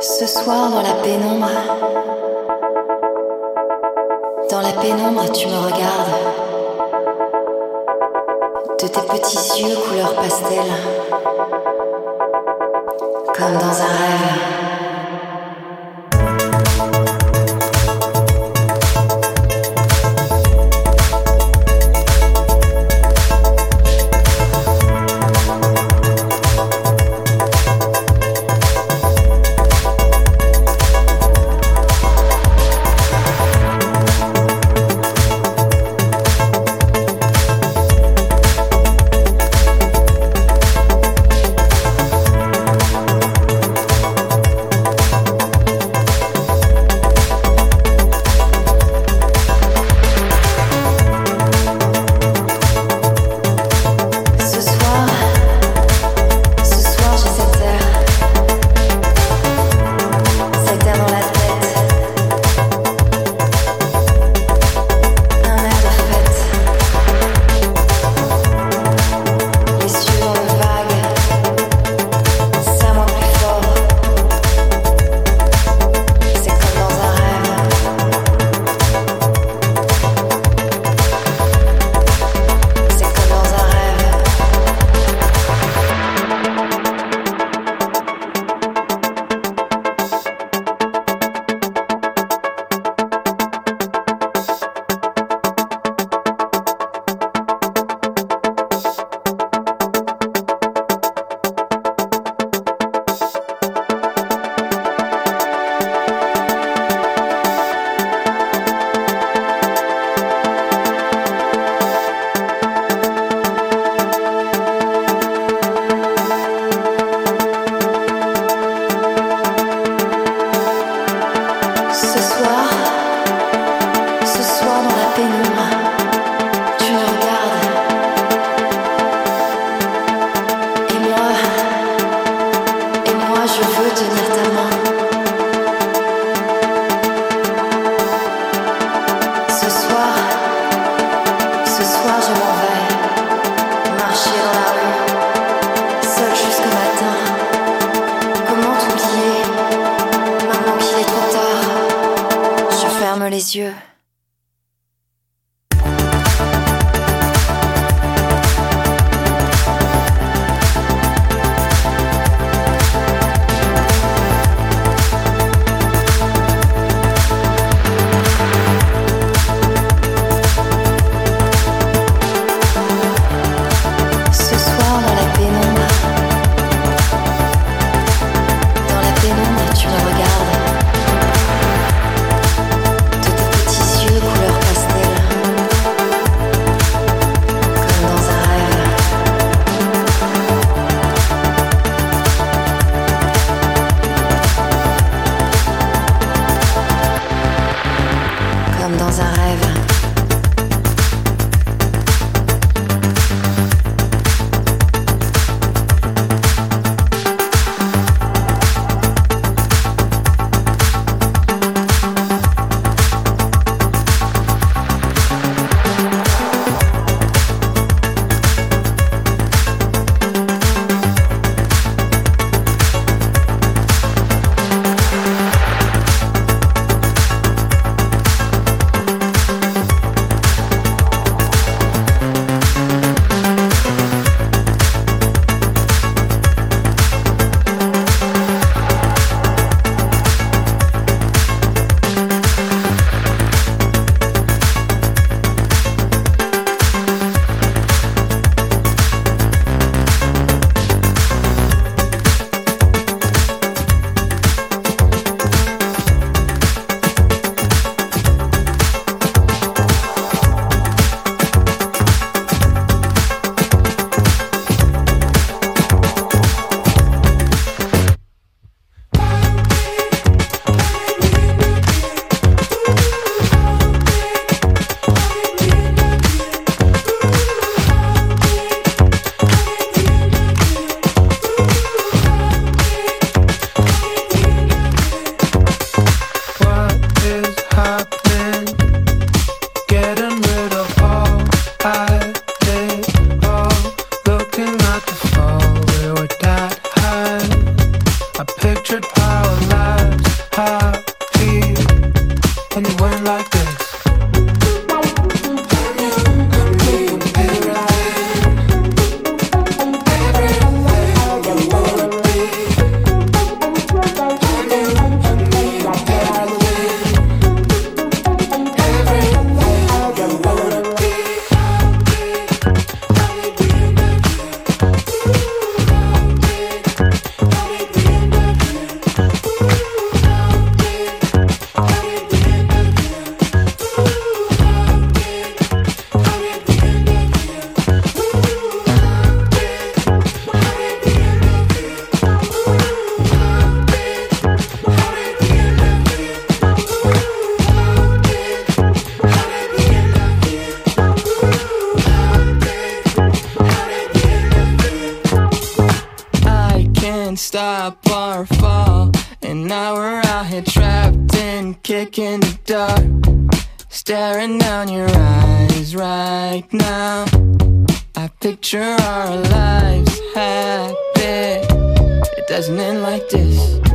Ce soir dans la pénombre, dans la pénombre tu me regardes, de tes petits yeux couleur pastel, comme dans un rêve. kick in the dark, staring down your eyes right now. I picture our lives happy. It doesn't end like this.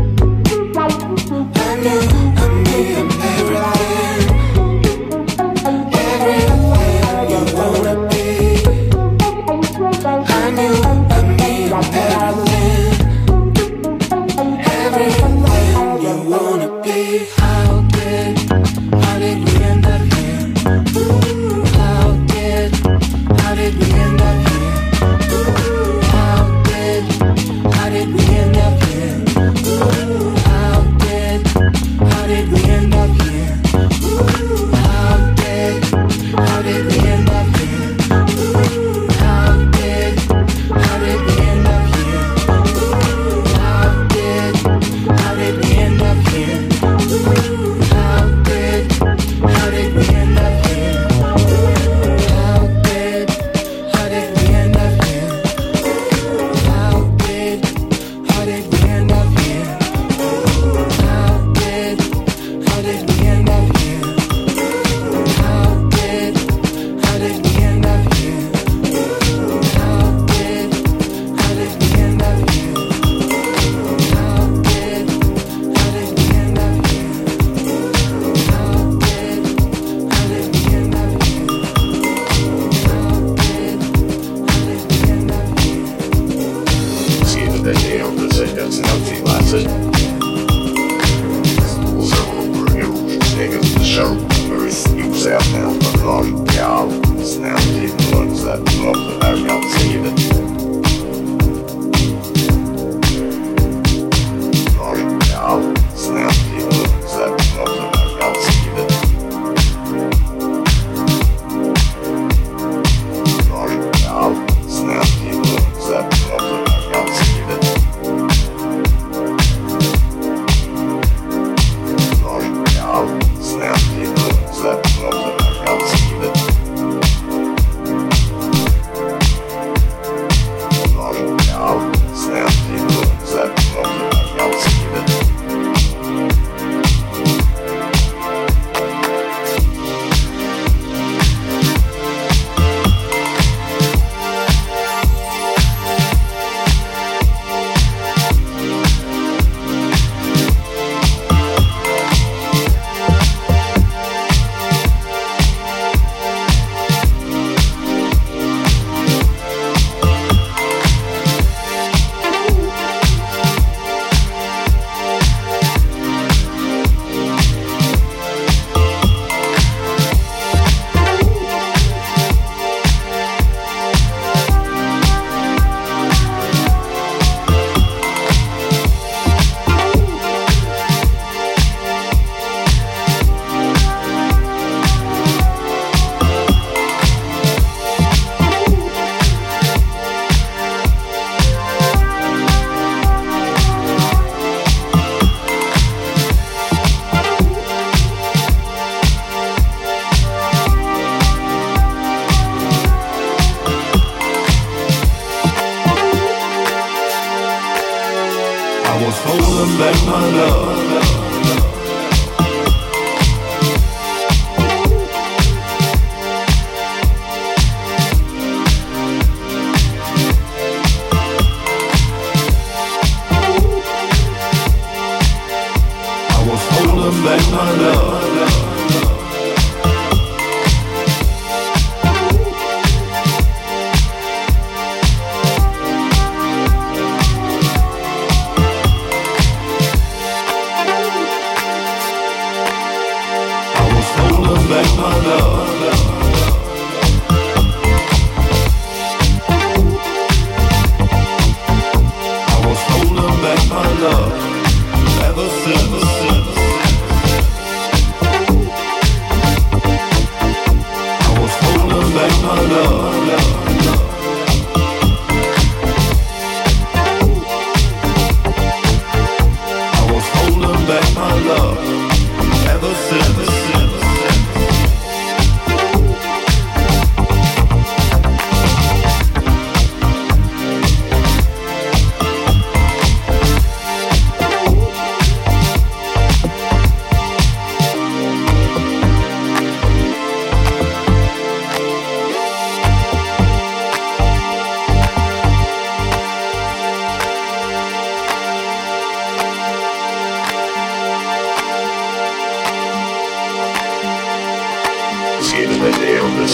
Skin in the the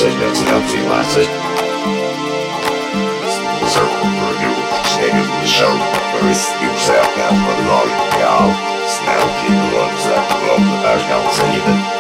lasted. Circle for you, staying in the show, first you sat down for long, yeah. Snap keep the ones that love the back out,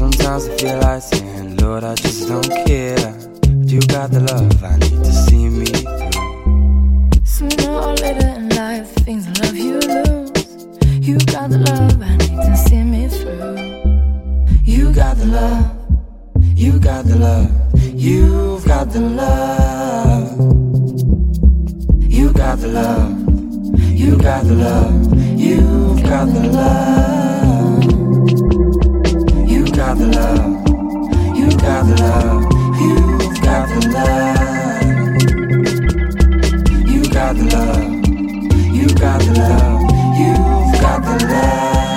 Sometimes I feel like saying, Lord, I just don't care. But you got the love I need to see me through. Sooner or later in life, things I love you lose. You got the love I need to see me through. You got the love. You got the love. You've got the love. You got the love. You got the love. You've got the love got the love. You got the love. You've got the love. You got the love. You got the love. You've got the love.